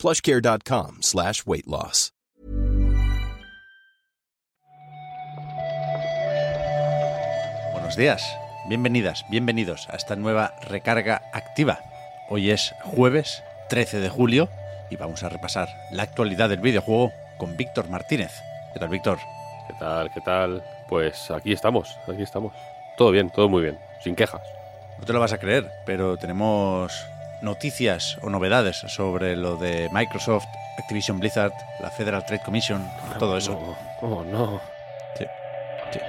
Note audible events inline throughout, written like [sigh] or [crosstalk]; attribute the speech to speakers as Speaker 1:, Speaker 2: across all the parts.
Speaker 1: plushcare.com slash weight loss.
Speaker 2: Buenos días, bienvenidas, bienvenidos a esta nueva recarga activa. Hoy es jueves 13 de julio y vamos a repasar la actualidad del videojuego con Víctor Martínez. ¿Qué tal, Víctor?
Speaker 3: ¿Qué tal? ¿Qué tal? Pues aquí estamos, aquí estamos. Todo bien, todo muy bien, sin quejas.
Speaker 2: No te lo vas a creer, pero tenemos noticias o novedades sobre lo de Microsoft, Activision Blizzard, la Federal Trade Commission, todo eso.
Speaker 3: Oh, oh, no.
Speaker 2: Sí, sí.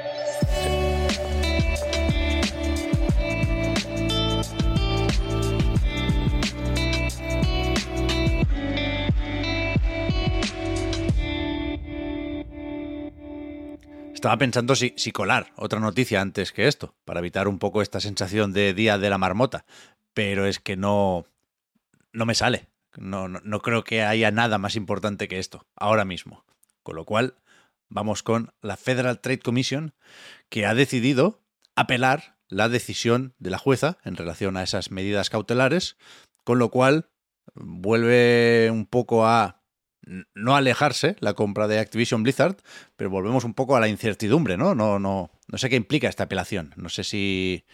Speaker 2: Estaba pensando si, si colar otra noticia antes que esto, para evitar un poco esta sensación de día de la marmota, pero es que no, no me sale. No, no, no creo que haya nada más importante que esto, ahora mismo. Con lo cual, vamos con la Federal Trade Commission, que ha decidido apelar la decisión de la jueza en relación a esas medidas cautelares, con lo cual vuelve un poco a no alejarse la compra de Activision Blizzard, pero volvemos un poco a la incertidumbre, ¿no? No, no, no sé qué implica esta apelación. No sé si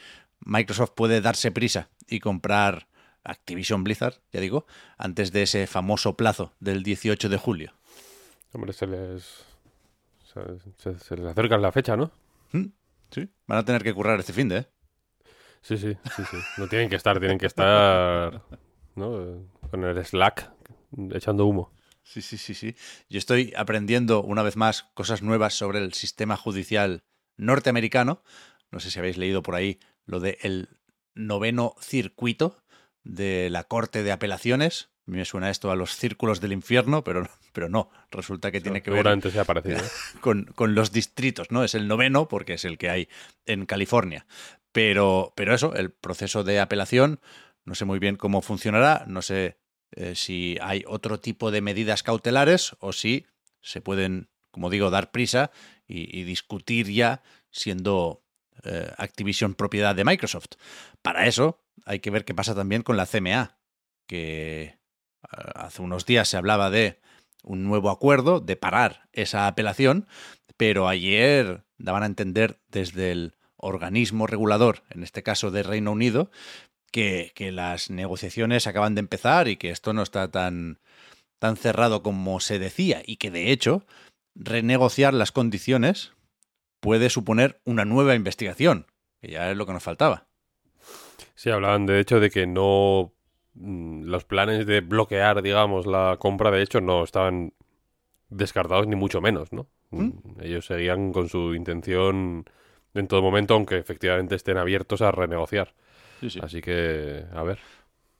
Speaker 2: Microsoft puede darse prisa y comprar Activision Blizzard, ya digo, antes de ese famoso plazo del 18 de julio.
Speaker 3: Hombre, se les. Se, les acerca la fecha, ¿no?
Speaker 2: Sí. Van a tener que currar este fin de, ¿eh?
Speaker 3: Sí, sí, sí, sí. No tienen que estar, tienen que estar. ¿No? Con el Slack echando humo.
Speaker 2: Sí, sí, sí, sí. Yo estoy aprendiendo una vez más cosas nuevas sobre el sistema judicial norteamericano. No sé si habéis leído por ahí lo de el noveno circuito de la Corte de Apelaciones. A mí me suena esto a los círculos del infierno, pero, pero no. Resulta que tiene que ver
Speaker 3: Seguramente sea parecido. [laughs]
Speaker 2: con, con los distritos, ¿no? Es el noveno porque es el que hay en California. Pero, pero eso, el proceso de apelación, no sé muy bien cómo funcionará, no sé eh, si hay otro tipo de medidas cautelares o si se pueden, como digo, dar prisa y, y discutir ya siendo eh, Activision propiedad de Microsoft. Para eso hay que ver qué pasa también con la CMA, que eh, hace unos días se hablaba de un nuevo acuerdo, de parar esa apelación, pero ayer daban a entender desde el organismo regulador, en este caso de Reino Unido, que, que las negociaciones acaban de empezar y que esto no está tan, tan cerrado como se decía y que de hecho renegociar las condiciones puede suponer una nueva investigación, que ya es lo que nos faltaba.
Speaker 3: Sí, hablaban de hecho de que no. mm, Los planes de bloquear, digamos, la compra, de hecho, no estaban descartados ni mucho menos, ¿no?
Speaker 2: ¿Mm?
Speaker 3: Ellos seguían con su intención en todo momento, aunque efectivamente estén abiertos a renegociar. Así que, a ver.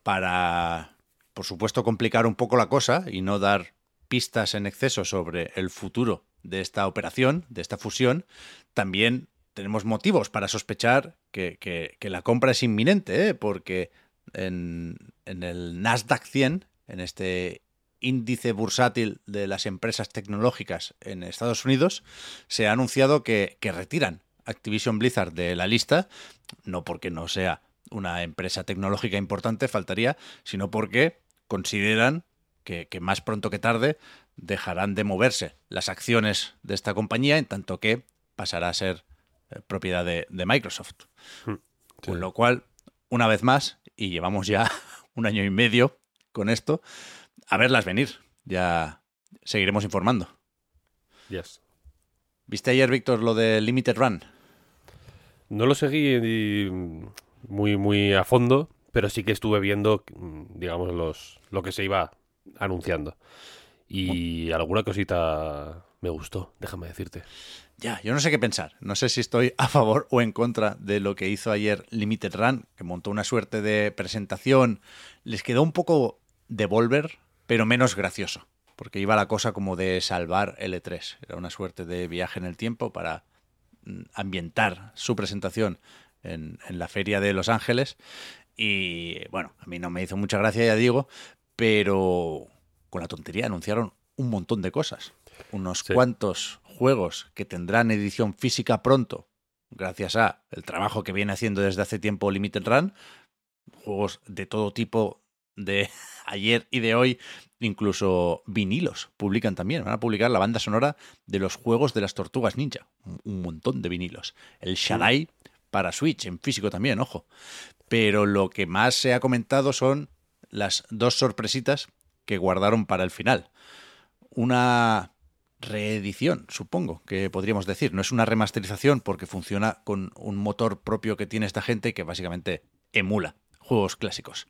Speaker 2: para, por supuesto, complicar un poco la cosa y no dar pistas en exceso sobre el futuro de esta operación, de esta fusión, también tenemos motivos para sospechar que, que- la compra es inminente, ¿eh? porque en, en el Nasdaq 100, en este índice bursátil de las empresas tecnológicas en Estados Unidos, se ha anunciado que, que retiran Activision Blizzard de la lista, no porque no sea una empresa tecnológica importante, faltaría, sino porque consideran que, que más pronto que tarde dejarán de moverse las acciones de esta compañía, en tanto que pasará a ser eh, propiedad de, de Microsoft.
Speaker 3: Sí.
Speaker 2: Con lo cual, una vez más, y llevamos ya [laughs] un año y medio con esto, a verlas venir. Ya seguiremos informando.
Speaker 3: Yes.
Speaker 2: ¿Viste ayer, Víctor, lo de Limited Run?
Speaker 3: No lo seguí mm, muy, muy a fondo, pero sí que estuve viendo, mm, digamos, los, lo que se iba anunciando. Y alguna cosita me gustó, déjame decirte.
Speaker 2: Ya, yo no sé qué pensar. No sé si estoy a favor o en contra de lo que hizo ayer Limited Run, que montó una suerte de presentación. Les quedó un poco Devolver, pero menos gracioso. porque iba la cosa como de salvar L3. Era una suerte de viaje en el tiempo para mm, ambientar su presentación en, en la feria de Los Ángeles. Y bueno, a mí no me hizo mucha gracia, ya digo, pero con la tontería anunciaron un montón de cosas. Unos
Speaker 3: Sí.
Speaker 2: cuantos juegos que tendrán edición física pronto, gracias a el trabajo que viene haciendo desde hace tiempo Limited Run. Juegos de todo tipo de [laughs] ayer y de hoy, incluso vinilos publican también. Van a publicar la banda sonora de los juegos de las tortugas ninja. Un- montón de vinilos. El Shaddai para Switch, en físico también, ojo. Pero lo que más se ha comentado son las dos sorpresitas que guardaron para el final. Una reedición, supongo que podríamos decir. No es una remasterización porque funciona con un motor propio que tiene esta gente que básicamente emula juegos clásicos.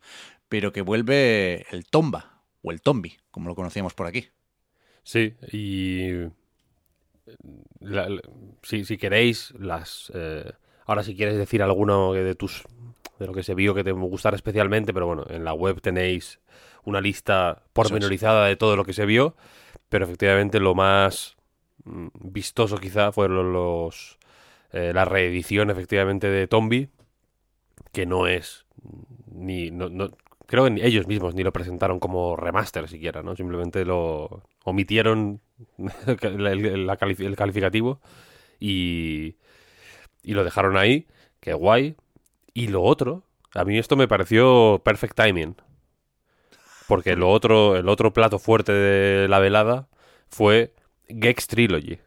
Speaker 2: Pero que vuelve el Tomba o el Tombi, como lo conocíamos por aquí.
Speaker 3: Sí, y la- si, si queréis, las eh, ahora si quieres decir alguno de tus de lo que se vio que te gustara especialmente, pero bueno, en la web tenéis una lista pormenorizada de todo lo que se vio, pero efectivamente lo más mm, vistoso quizá fueron los eh, la reedición efectivamente de Tombi, que no es ni no, no- creo que ellos mismos ni lo presentaron como remaster siquiera, ¿no? Simplemente lo omitieron [laughs] el, el- el calificativo y, y lo dejaron ahí, que guay. Y lo otro, a mí esto me pareció perfect timing. Porque lo otro, el otro plato fuerte de la velada fue Gex Trilogy,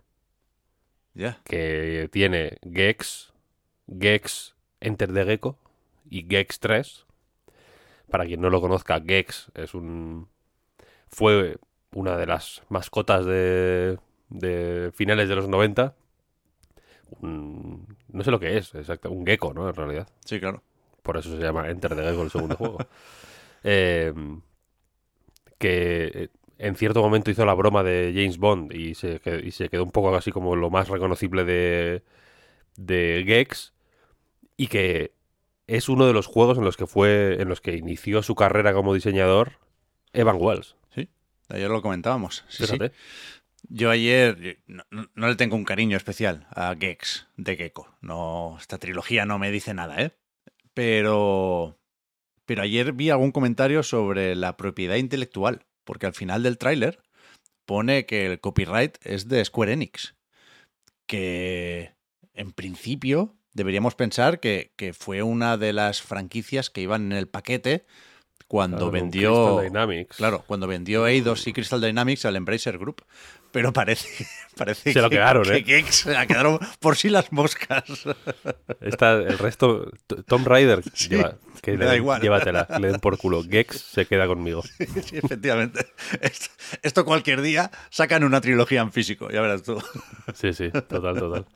Speaker 2: Ya.
Speaker 3: que tiene Gex, Gex Enter the Gecko y Gex 3. Para quien no lo conozca, Gex es un fue una de las mascotas de, de finales de los 90. Un- no sé lo que es, exacto, un gecko, ¿no? En realidad.
Speaker 2: Sí, claro.
Speaker 3: Por eso se llama Enter the Gecko el segundo juego. [laughs] Eh, que eh, en cierto momento hizo la broma de James Bond y se, que- y se quedó un poco así como lo más reconocible de, de Gex. Y que es uno de los juegos en los que fue. en los que inició su carrera como diseñador Evan Wells.
Speaker 2: Ayer lo comentábamos. Sí, sí. Yo ayer no le tengo un cariño especial a Gex de Gecko. No, esta trilogía no me dice nada, ¿eh? Pero, pero ayer vi algún comentario sobre la propiedad intelectual, porque al final del tráiler pone que el copyright es de Square Enix, que en principio deberíamos pensar que, que fue una de las franquicias que iban en el paquete cuando
Speaker 3: Claro,
Speaker 2: vendió
Speaker 3: Crystal Dynamics.
Speaker 2: Claro, cuando vendió Eidos y Crystal Dynamics al Embracer Group. Pero parece, [laughs] parece
Speaker 3: Se lo
Speaker 2: que,
Speaker 3: quedaron,
Speaker 2: que
Speaker 3: ¿eh?
Speaker 2: Se la quedaron por sí las moscas. [laughs]
Speaker 3: Esta, el resto, Tom Raider, [laughs]
Speaker 2: Sí,
Speaker 3: lleva- que
Speaker 2: me
Speaker 3: le
Speaker 2: da igual.
Speaker 3: llévatela, le den por culo. Gex se queda conmigo.
Speaker 2: sí, efectivamente. Esto, esto cualquier día sacan una trilogía en físico, ya verás tú.
Speaker 3: Sí, sí, total, total.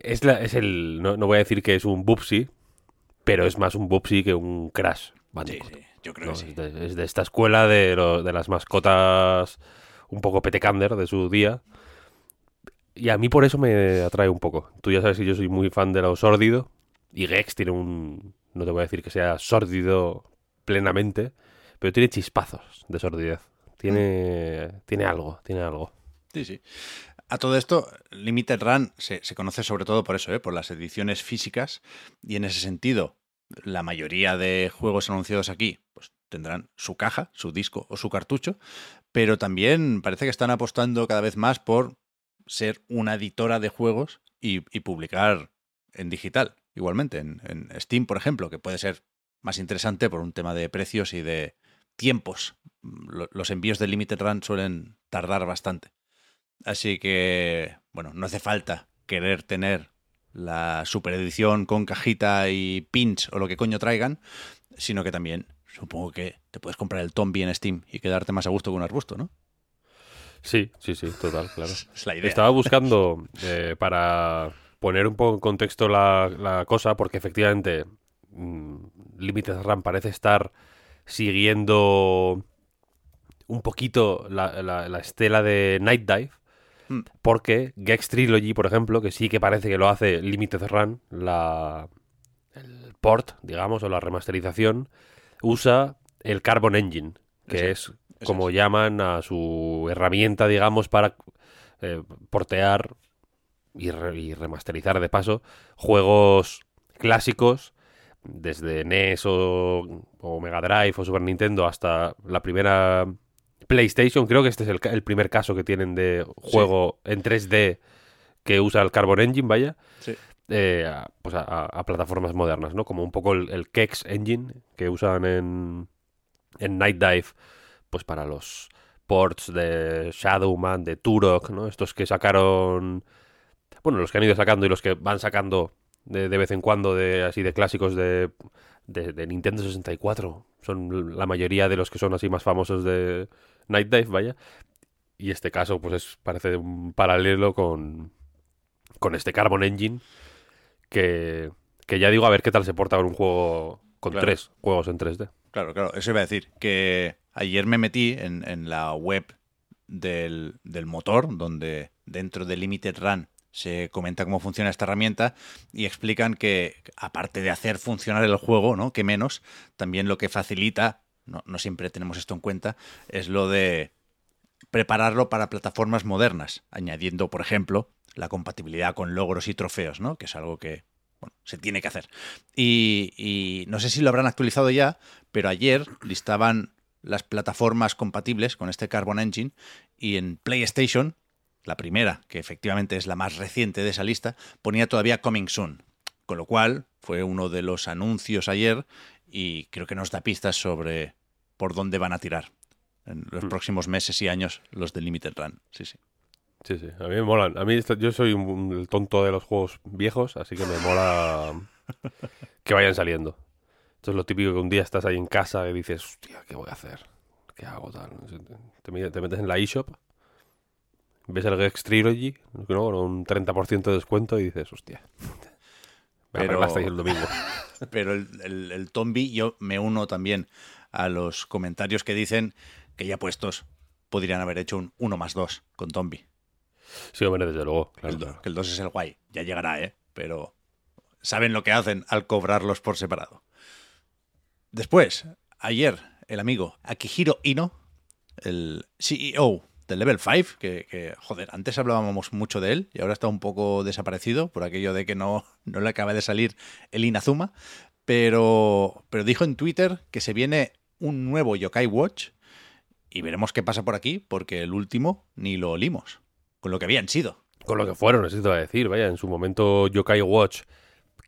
Speaker 3: Es, la- es el. No, no voy a decir que es un Bubsy, pero es más un Bubsy que un Crash.
Speaker 2: Sí,
Speaker 3: Bandicoot,
Speaker 2: sí, yo creo
Speaker 3: ¿no?
Speaker 2: que sí.
Speaker 3: es, de, es de esta escuela de, lo- de las mascotas un poco petecander de su día. Y a mí por eso me atrae un poco. Tú ya sabes que yo soy muy fan de lo sórdido. Y Gex tiene un. No te voy a decir que sea sórdido plenamente, pero tiene chispazos de sordidez. Tiene, tiene algo, tiene algo.
Speaker 2: Sí, sí. A todo esto, Limited Run se, se conoce sobre todo por eso, ¿eh? por las ediciones físicas. Y en ese sentido, la mayoría de juegos anunciados aquí pues, tendrán su caja, su disco o su cartucho. Pero también parece que están apostando cada vez más por ser una editora de juegos y, publicar en digital, igualmente, en, Steam, por ejemplo, que puede ser más interesante por un tema de precios y de tiempos. Lo- Los envíos de Limited Run suelen tardar bastante. Así que, bueno, no hace falta querer tener la superedición con cajita y pins o lo que coño traigan, sino que también supongo que te puedes comprar el Tombi en Steam y quedarte más a gusto que un arbusto, ¿no?
Speaker 3: Sí, sí, sí, total, claro. [laughs]
Speaker 2: Es la idea.
Speaker 3: Estaba buscando eh, para poner un poco en contexto la, la cosa, porque efectivamente mm, Limited Run parece estar siguiendo un poquito la, la- la estela de Night Dive,
Speaker 2: Mm.
Speaker 3: porque Gex Trilogy, por ejemplo, que sí que parece que lo hace Limited Run, la, el port, digamos, o la remasterización, usa el Carbon Engine, que es como llaman a su herramienta, digamos, para eh, portear y, remasterizar de paso juegos clásicos desde NES o, Mega Drive o Super Nintendo hasta la primera PlayStation. Creo que este es el, primer caso que tienen de juego en 3D que usa el Carbon Engine, vaya. Eh, a, pues a, plataformas modernas, ¿no? Como un poco el, el Kex Engine que usan en, en Night Dive, pues para los ports de Shadowman, de Turok, ¿no? Estos que sacaron, bueno, los que han ido sacando y los que van sacando de, vez en cuando, de así de clásicos de, de, Nintendo 64. Son la mayoría de los que son así más famosos de Night Dive, vaya. Y este caso, pues es, parece un paralelo con, con este Carbon Engine, que, que ya digo, a ver qué tal se porta con un juego con tres juegos en 3D.
Speaker 2: Claro, claro, eso iba a decir, que ayer me metí en, la web del, motor, donde dentro de Limited Run se comenta cómo funciona esta herramienta y explican que aparte de hacer funcionar el juego, ¿no? Que menos, también lo que facilita, no, siempre tenemos esto en cuenta, es lo de prepararlo para plataformas modernas, añadiendo, por ejemplo, la compatibilidad con logros y trofeos, ¿no? Que es algo que bueno, se tiene que hacer. Y, no sé si lo habrán actualizado ya, pero ayer listaban las plataformas compatibles con este Carbon Engine y en PlayStation, la primera, que efectivamente es la más reciente de esa lista, ponía todavía Coming Soon. Con lo cual fue uno de los anuncios ayer y creo que nos da pistas sobre por dónde van a tirar en los mm. próximos meses y años los de Limited Run. Sí, sí.
Speaker 3: Sí, sí, a mí me molan. A mí yo soy un, el tonto de los juegos viejos, así que me mola [laughs] que vayan saliendo. Esto es lo típico que un día estás ahí en casa y dices, hostia, ¿qué voy a hacer? ¿Qué hago tal? Te, metes en la eShop, ves el Gex Trilogy, con un 30% de descuento y dices, hostia, [laughs] me pero, el domingo. [laughs]
Speaker 2: pero el, el, el Tombi, yo me uno también a los comentarios que dicen que ya puestos podrían haber hecho un 1 más 2 con Tombi.
Speaker 3: Sí, hombre, desde luego.
Speaker 2: que el 2 es el guay. Ya llegará, ¿eh? Pero saben lo que hacen al cobrarlos por separado. Después, ayer, el amigo Akihiro Ino, el CEO del Level 5, que, joder, antes hablábamos mucho de él y ahora está un poco desaparecido por aquello de que no, no le acaba de salir el Inazuma, pero, pero dijo en Twitter que se viene un nuevo Yokai Watch y veremos qué pasa por aquí, porque el último ni lo olimos con lo que habían sido.
Speaker 3: Con lo que fueron, necesito decir, vaya, en su momento Yokai Watch,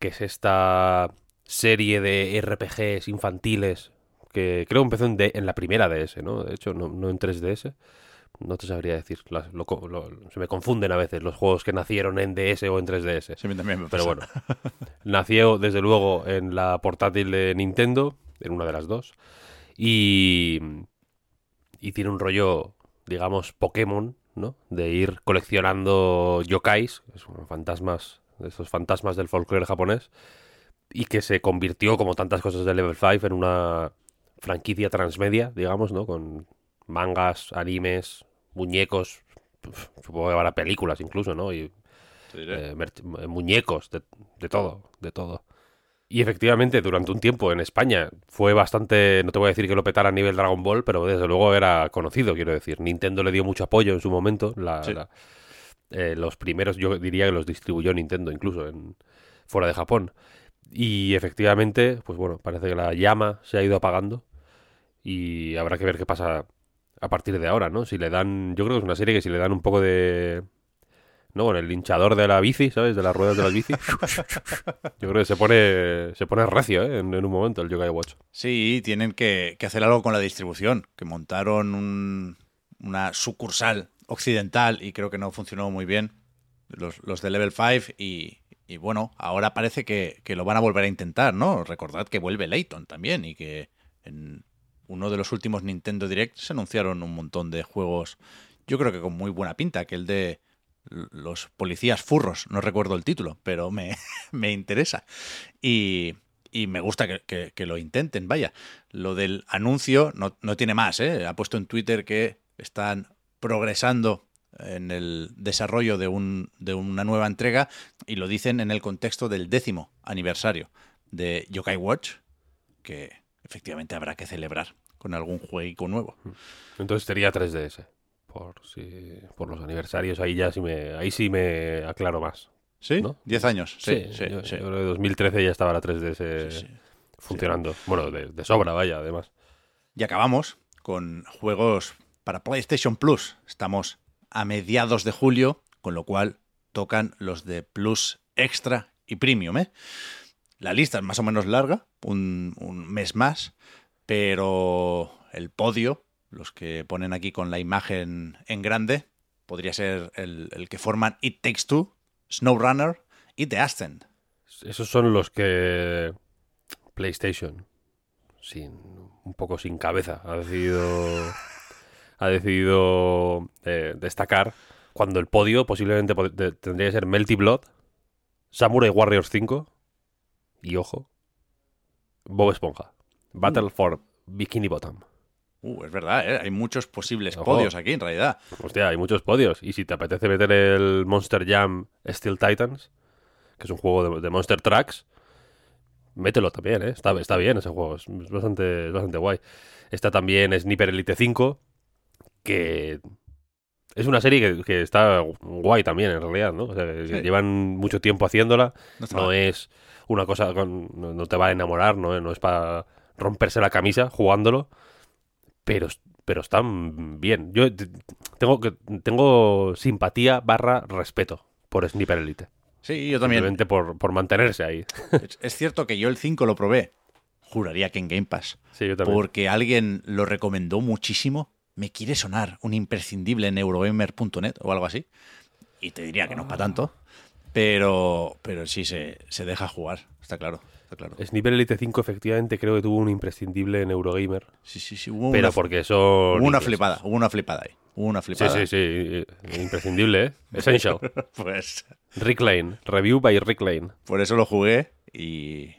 Speaker 3: que es esta serie de RPGs infantiles que creo empezó en, en la primera DS, ¿no? De hecho, no, en 3DS. No te sabría decir. se me confunden a veces los juegos que nacieron en DS o en 3DS.
Speaker 2: Sí, también me
Speaker 3: Pero bueno, [laughs] nació desde luego en la portátil de Nintendo, en una de las dos. Y, y tiene un rollo, digamos, Pokémon, ¿no? De ir coleccionando yokais, fantasmas, esos fantasmas del folclore japonés, y que se convirtió, como tantas cosas de Level 5, en una franquicia transmedia, digamos, ¿no? Con mangas, animes, muñecos, supongo que habrá películas incluso, ¿no? Y eh, muñecos, de, de todo, de todo. Y efectivamente, durante un tiempo en España fue bastante, no te voy a decir que lo petara a nivel Dragon Ball, pero desde luego era conocido, quiero decir. Nintendo le dio mucho apoyo en su momento. Eh, los primeros, yo diría que los distribuyó Nintendo incluso en, fuera de Japón. Y efectivamente, pues bueno, parece que la llama se ha ido apagando. Y habrá que ver qué pasa a partir de ahora, ¿no? Si le dan, yo creo que es una serie que si le dan un poco de ¿no? Con el hinchador de la bici, ¿sabes? De las ruedas de la bici. [laughs] Yo creo que se pone, se pone recio, ¿eh? En, un momento el Yokai Watch.
Speaker 2: Sí, tienen que, hacer algo con la distribución, que montaron una sucursal occidental y creo que no funcionó muy bien los, de Level 5 y, bueno, ahora parece que, que, lo van a volver a intentar, ¿no? Recordad que vuelve Layton también y que en uno de los últimos Nintendo Direct se anunciaron un montón de juegos, yo creo que con muy buena pinta, que el de los policías furros, no recuerdo el título, pero me, [laughs] me interesa. Y, y, me gusta que, que, lo intenten, vaya. Lo del anuncio no, no tiene más, ¿eh? Ha puesto en Twitter que están progresando en el desarrollo de, un, de una nueva entrega y lo dicen en el contexto del décimo aniversario de Yokai Watch, que efectivamente habrá que celebrar con algún jueguico nuevo.
Speaker 3: Entonces sería 3DS. Por, si, por los aniversarios, ahí ya sí me, ahí sí me aclaro más.
Speaker 2: ¿Sí?
Speaker 3: ¿No?
Speaker 2: 10 años. Sí, sí,
Speaker 3: yo,
Speaker 2: sí.
Speaker 3: yo creo que 2013 ya estaba la 3DS
Speaker 2: Sí, sí.
Speaker 3: funcionando. Bueno, de, de sobra, vaya, además.
Speaker 2: Y acabamos con juegos para PlayStation Plus. Estamos a mediados de julio, con lo cual tocan los de Plus Extra y Premium. ¿eh? La lista es más o menos larga, un, mes más, pero el podio, los que ponen aquí con la imagen en grande, podría ser el, el que forman It Takes Two, SnowRunner y The Ascent.
Speaker 3: Esos son los que PlayStation, sin un poco sin cabeza, ha decidido ha decidido eh, destacar cuando el podio posiblemente tendría que ser Melty Blood, Samurai Warriors 5 y ojo, Bob Esponja, Battle for Bikini Bottom.
Speaker 2: Uh, es verdad, ¿eh? hay muchos posibles
Speaker 3: Ojo.
Speaker 2: podios aquí en realidad.
Speaker 3: Hostia, hay muchos podios. Y si te apetece meter el Monster Jam Steel Titans, que es un juego de, de Monster Trucks, mételo también, ¿eh? Está, está bien ese juego, es, bastante, es bastante guay. Está también Sniper Elite 5, que es una serie que, que está guay también, en realidad, ¿no? O sea,
Speaker 2: Sí.
Speaker 3: llevan mucho tiempo haciéndola.
Speaker 2: No
Speaker 3: No es una cosa, con- no, no te va a enamorar, no, no es para romperse la camisa jugándolo, pero, pero están bien. Yo tengo, que- tengo simpatía barra respeto por Sniper Elite.
Speaker 2: Sí, yo también.
Speaker 3: Simplemente por, por mantenerse ahí.
Speaker 2: Es, es cierto que yo el 5 lo probé. Juraría que en Game Pass.
Speaker 3: Sí, yo también.
Speaker 2: Porque alguien lo recomendó muchísimo. Me quiere sonar un imprescindible en Eurogamer.net o algo así. Y te diría que no es para tanto. Pero, pero sí se, se deja jugar. Está claro. Está claro.
Speaker 3: Sniper Elite 5 efectivamente creo que tuvo un imprescindible en Eurogamer,
Speaker 2: Sí, sí, sí. Hubo
Speaker 3: pero
Speaker 2: una,
Speaker 3: porque son...
Speaker 2: hubo una
Speaker 3: ingleses.
Speaker 2: flipada. Hubo una flipada ahí. Hubo una
Speaker 3: Sí,
Speaker 2: flipada.
Speaker 3: sí, sí. eh, Imprescindible, ¿eh? Essential. [laughs]
Speaker 2: Pues
Speaker 3: Rick Lane. Review by Rick Lane.
Speaker 2: por eso lo jugué y...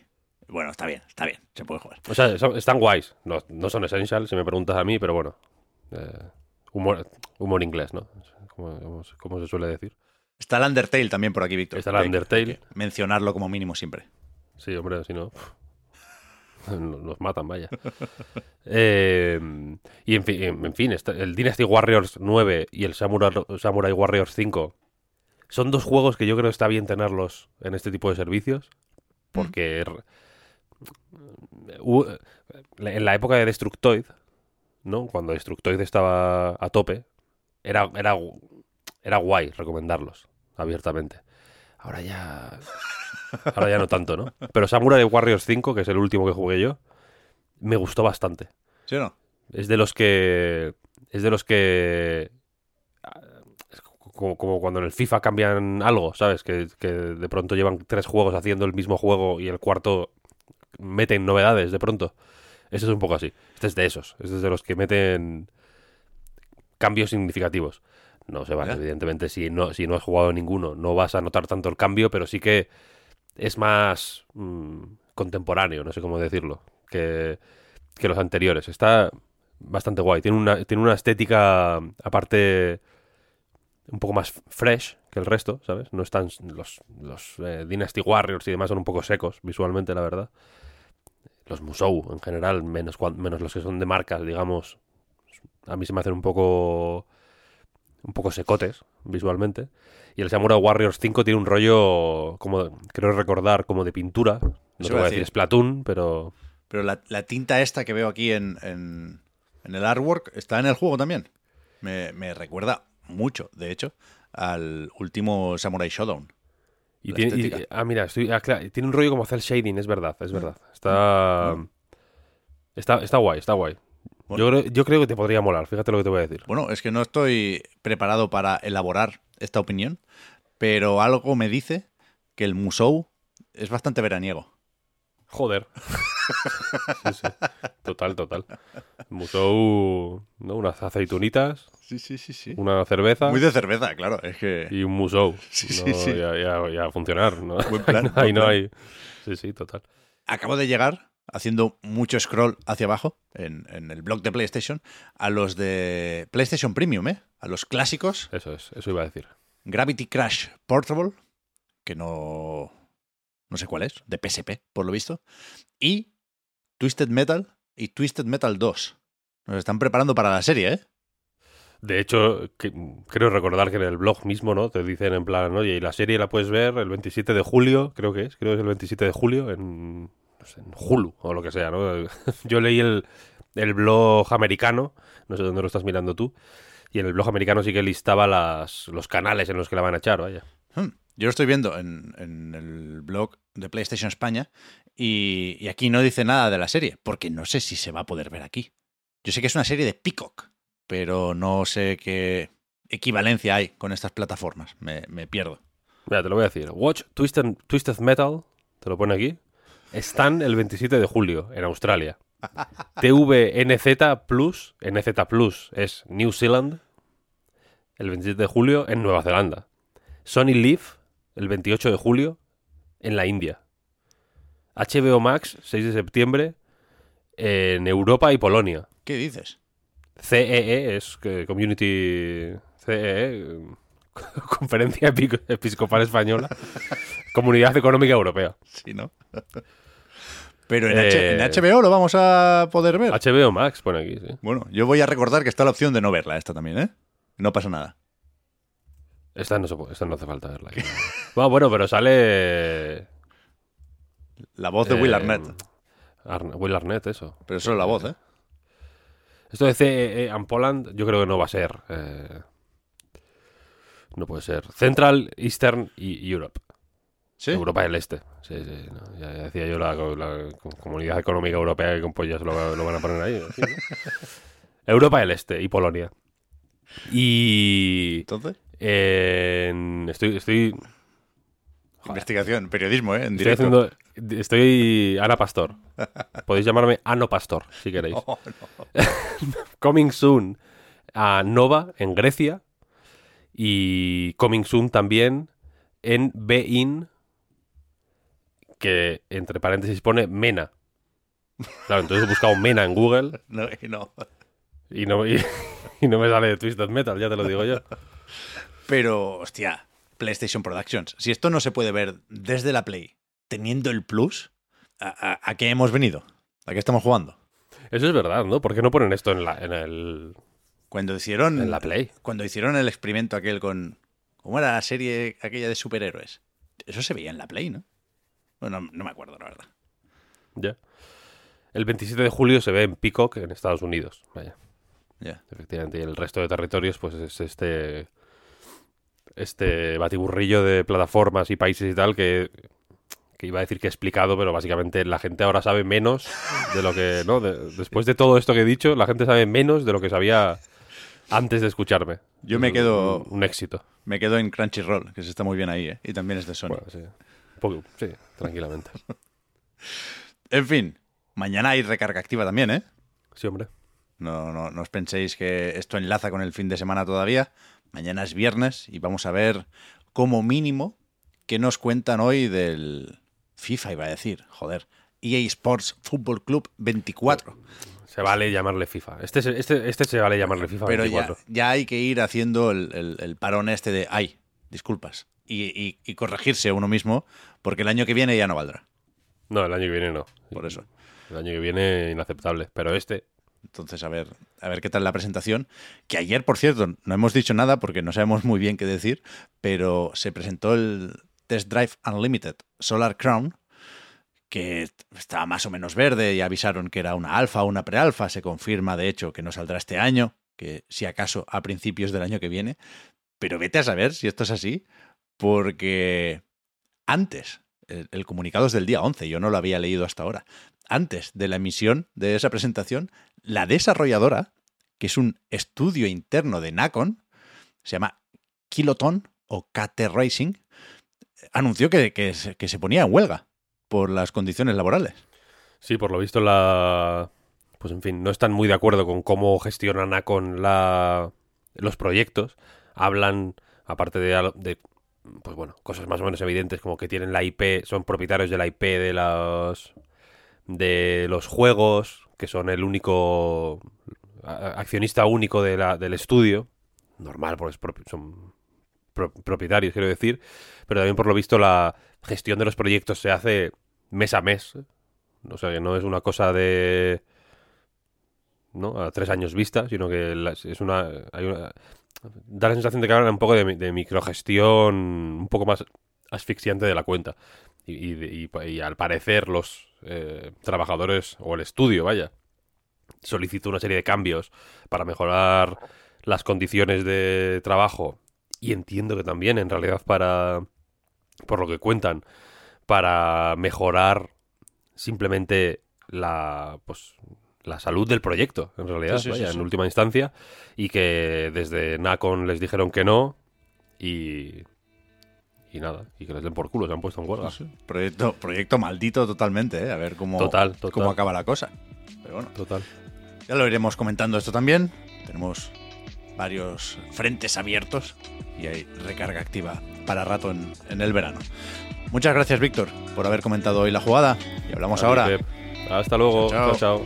Speaker 2: Bueno, está bien, está bien. Se puede jugar.
Speaker 3: O sea, son- están guays. No, no son essential, si me preguntas a mí, pero bueno. Eh, humor, humor inglés, ¿no? Como, como como se suele decir.
Speaker 2: Está el Undertale también por aquí, Víctor.
Speaker 3: Está el Undertale.
Speaker 2: hay que Mencionarlo como mínimo siempre.
Speaker 3: Sí, hombre, si no. [laughs] Nos matan, vaya. [laughs] Eh, y en fin, en fin está- el Dynasty Warriors 9 y el Samurai, Samurai Warriors 5 son dos juegos que yo creo que está bien tenerlos en este tipo de servicios. Porque hu- en la época de Destructoid, ¿no? Cuando Destructoid estaba a tope, era, era, era guay recomendarlos abiertamente. Ahora ya. Ahora ya no tanto, ¿no? Pero Samurai Warriors 5, que es el último que jugué yo, me gustó bastante.
Speaker 2: ¿Sí o no?
Speaker 3: Es de los que. Es de los que. es Como, como cuando en el FIFA cambian algo, ¿sabes? Que, que de pronto llevan tres juegos haciendo el mismo juego y el cuarto meten novedades de pronto. Eso es un poco así. Este es de esos. Este es de los que meten cambios significativos. No se van,
Speaker 2: Ya.
Speaker 3: evidentemente, si no, si no has jugado ninguno, no vas a notar tanto el cambio, pero sí que es más mm, contemporáneo, no sé cómo decirlo, que, que los anteriores. Está bastante guay. Tiene una, tiene una estética, aparte, un poco más fresh que el resto, ¿sabes? No están los, los eh, Dynasty Warriors y demás son un poco secos visualmente, la verdad. Los Musou, en general, menos, menos los que son de marcas, digamos, a mí se me hacen un poco un poco secotes visualmente. Y el Samurai Warriors 5 tiene un rollo, como creo recordar, como de pintura. No
Speaker 2: Eso
Speaker 3: te voy
Speaker 2: a
Speaker 3: decir. Splatoon, pero
Speaker 2: Pero la, la tinta esta que veo aquí en, en- en el artwork está en el juego también. Me, me recuerda mucho, de hecho, al último Samurai Showdown.
Speaker 3: Y tiene, y- ah, mira, estoy, ah, claro, tiene un rollo como hacer shading, es verdad, es verdad. Está, está, está guay, está guay.
Speaker 2: Bueno.
Speaker 3: Yo, creo, yo creo que te podría molar, fíjate lo que te voy a decir.
Speaker 2: Bueno, es que no estoy preparado para elaborar esta opinión, pero algo me dice que el Musou es bastante veraniego.
Speaker 3: Joder. [laughs] Sí, sí. Total, total. Musou, ¿no? Unas aceitunitas,
Speaker 2: Sí, sí, sí, sí.
Speaker 3: una cerveza
Speaker 2: Muy de cerveza, claro. Es que.
Speaker 3: y un musou. [laughs]
Speaker 2: Sí,
Speaker 3: No,
Speaker 2: sí, sí.
Speaker 3: Ya, ya- ya funcionar. ¿no?
Speaker 2: Buen plan, [laughs]
Speaker 3: Ahí no hay. Sí, sí, total.
Speaker 2: Acabo de llegar, haciendo mucho scroll hacia abajo en, en el blog de PlayStation, a los de PlayStation Premium, ¿eh? A los clásicos.
Speaker 3: Eso es, eso iba a decir.
Speaker 2: Gravity Crash Portable, que no. No sé cuál es, de PSP, por lo visto. Y Twisted Metal y Twisted Metal 2. Nos están preparando para la serie, ¿eh?
Speaker 3: De hecho, que- creo recordar que en el blog mismo, ¿no? Te dicen en plan, oye, y la serie la puedes ver el 27 de julio, creo que es, creo que es el 27 de julio, en, sé, en Hulu o lo que sea, ¿no? [laughs] Yo leí el, el blog americano, no sé dónde lo estás mirando tú, y en el blog americano sí que listaba las, los canales en los que la van a echar, vaya.
Speaker 2: Hmm. Yo lo estoy viendo en, en el blog de PlayStation España y, y aquí no dice nada de la serie, porque no sé si se va a poder ver aquí. Yo sé que es una serie de Peacock, pero no sé qué equivalencia hay con estas plataformas. Me, me pierdo.
Speaker 3: Mira, te lo voy a decir. Watch Twisted, Twisted Metal, te lo pone aquí, están el 27 de julio en Australia. TVNZ Plus, NZ Plus es New Zealand, el 27 de julio en Nueva Zelanda. Sony Live, el 28 de julio en la India. HBO Max, 6 de septiembre en Europa y Polonia.
Speaker 2: ¿Qué dices?
Speaker 3: CEE es que Community CEE, [laughs] Conferencia Epi- Episcopal Española, [laughs] Comunidad Económica Europea.
Speaker 2: Sí, ¿no? [laughs] Pero en, H-
Speaker 3: Eh,
Speaker 2: en HBO lo vamos a poder ver.
Speaker 3: HBO Max pone aquí, sí.
Speaker 2: Bueno, yo voy a recordar que está la opción de no verla esta también, ¿eh? No pasa nada.
Speaker 3: Esta no, se puede- esta no hace falta verla. [laughs] bueno, bueno, pero sale...
Speaker 2: La voz de Will
Speaker 3: eh,
Speaker 2: Arnett.
Speaker 3: Arn- Will Arnett, eso.
Speaker 2: Pero solo la voz, ¿eh?
Speaker 3: Esto de CEE and Poland yo creo que no va a ser. eh, no puede ser. Central, Eastern y Europe.
Speaker 2: Sí.
Speaker 3: Europa del Este. Sí, sí, no, ya, ya decía yo la, la Comunidad Económica Europea que con pollas lo, lo van a poner ahí. así, ¿no? [laughs] Europa del Este y Polonia. Y
Speaker 2: Entonces,
Speaker 3: en- estoy, estoy,
Speaker 2: investigación, periodismo, ¿eh? En
Speaker 3: estoy
Speaker 2: directo.
Speaker 3: haciendo... Estoy Ana Pastor. Podéis llamarme Ano Pastor, si queréis. [laughs]
Speaker 2: Oh, no. [laughs]
Speaker 3: Coming Soon a Nova en Grecia y Coming Soon también en Bein que entre paréntesis pone Mena. Claro, entonces he buscado Mena en Google [laughs]
Speaker 2: No, y no.
Speaker 3: y no, y, [laughs] y no me sale Twisted Metal, ya te lo digo yo.
Speaker 2: Pero, hostia, PlayStation Productions. Si esto no se puede ver desde la Play, teniendo el Plus, ¿a, a- a qué hemos venido? ¿A qué estamos jugando?
Speaker 3: Eso es verdad, ¿no? ¿Por qué no ponen esto en la, en el,
Speaker 2: Cuando hicieron,
Speaker 3: en la Play?
Speaker 2: cuando hicieron el experimento aquel con... ¿Cómo era la serie aquella de superhéroes? Eso se veía en la Play, ¿no? Bueno, no, no me acuerdo, la verdad.
Speaker 3: Ya. El 27 de julio se ve en Peacock en Estados Unidos. Vaya.
Speaker 2: Ya.
Speaker 3: Efectivamente, y el resto de territorios, pues es este. Este batiburrillo de plataformas y países y tal que. que iba a decir que he explicado, pero básicamente la gente ahora sabe menos de lo que. ¿no? De- después de todo esto que he dicho, la gente sabe menos de lo que sabía antes de escucharme.
Speaker 2: Yo me quedo-
Speaker 3: Un, un éxito.
Speaker 2: Me quedo en Crunchyroll, que se está muy bien ahí, ¿eh? Y también es de Sony.
Speaker 3: Bueno, sí. Un poco- sí, tranquilamente. [laughs]
Speaker 2: En fin, mañana hay recarga activa también, ¿eh?
Speaker 3: Sí, hombre.
Speaker 2: No, no, no os penséis que esto enlaza con el fin de semana todavía. Mañana es viernes y vamos a ver como mínimo qué nos cuentan hoy del FIFA, iba a decir, joder. EA Sports Football Club 24.
Speaker 3: Se vale llamarle FIFA. Este, se- este, este se vale llamarle FIFA
Speaker 2: Pero ya,
Speaker 3: 24.
Speaker 2: ya hay que ir haciendo el, el- el parón este de, ay, disculpas. Y, y- y corregirse uno mismo, porque el año que viene ya no valdrá.
Speaker 3: No, el año que viene no.
Speaker 2: Por eso.
Speaker 3: El año que viene inaceptable. Pero este,
Speaker 2: Entonces, a ver, a ver qué tal la presentación. Que ayer, por cierto, no hemos dicho nada porque no sabemos muy bien qué decir, pero se presentó el Test Drive Unlimited Solar Crown, que estaba más o menos verde y avisaron que era una alfa o una prealfa. Se confirma, de hecho, que no saldrá este año, que si acaso a principios del año que viene. Pero vete a saber si esto es así, porque antes, el, comunicado es del día 11, yo no lo había leído hasta ahora. Antes de la emisión de esa presentación, la desarrolladora, que es un estudio interno de Nacon, se llama Kiloton o KT Racing, anunció que, que que se ponía en huelga por las condiciones laborales.
Speaker 3: sí, por lo visto la... Pues en fin, no están muy de acuerdo con cómo gestionan Acon la... los proyectos. Hablan, aparte de, pues bueno, cosas más o menos evidentes, como que tienen la IP, son propietarios de la IP de los... de los juegos, que son el único accionista único de la- del estudio. Normal, porque son pro- propietarios, quiero decir. Pero también, por lo visto, la gestión de los proyectos se hace mes a mes. O sea, que no es una cosa de... ¿no? a tres años vista, sino que es una, hay una, da la sensación de que hablan un poco de, microgestión un poco más asfixiante de la cuenta. Y, al parecer los eh, trabajadores, o el estudio, vaya, solicitó una serie de cambios para mejorar las condiciones de trabajo y entiendo que también en realidad para, por lo que cuentan, para mejorar simplemente la, pues, la salud del proyecto, en realidad, en última instancia, y que desde Nacon les dijeron que no y, y nada, y que les den por culo, se han puesto en huelga.
Speaker 2: Proyecto, proyecto maldito totalmente, ¿eh? a ver cómo,
Speaker 3: total,
Speaker 2: cómo acaba la cosa. Pero bueno,
Speaker 3: total.
Speaker 2: ya lo iremos comentando esto también. Tenemos varios frentes abiertos y hay recarga activa para rato en, en el verano. Muchas gracias, Víctor, por haber comentado hoy la jugada y hablamos ahora.
Speaker 3: Hasta luego. chao. chao.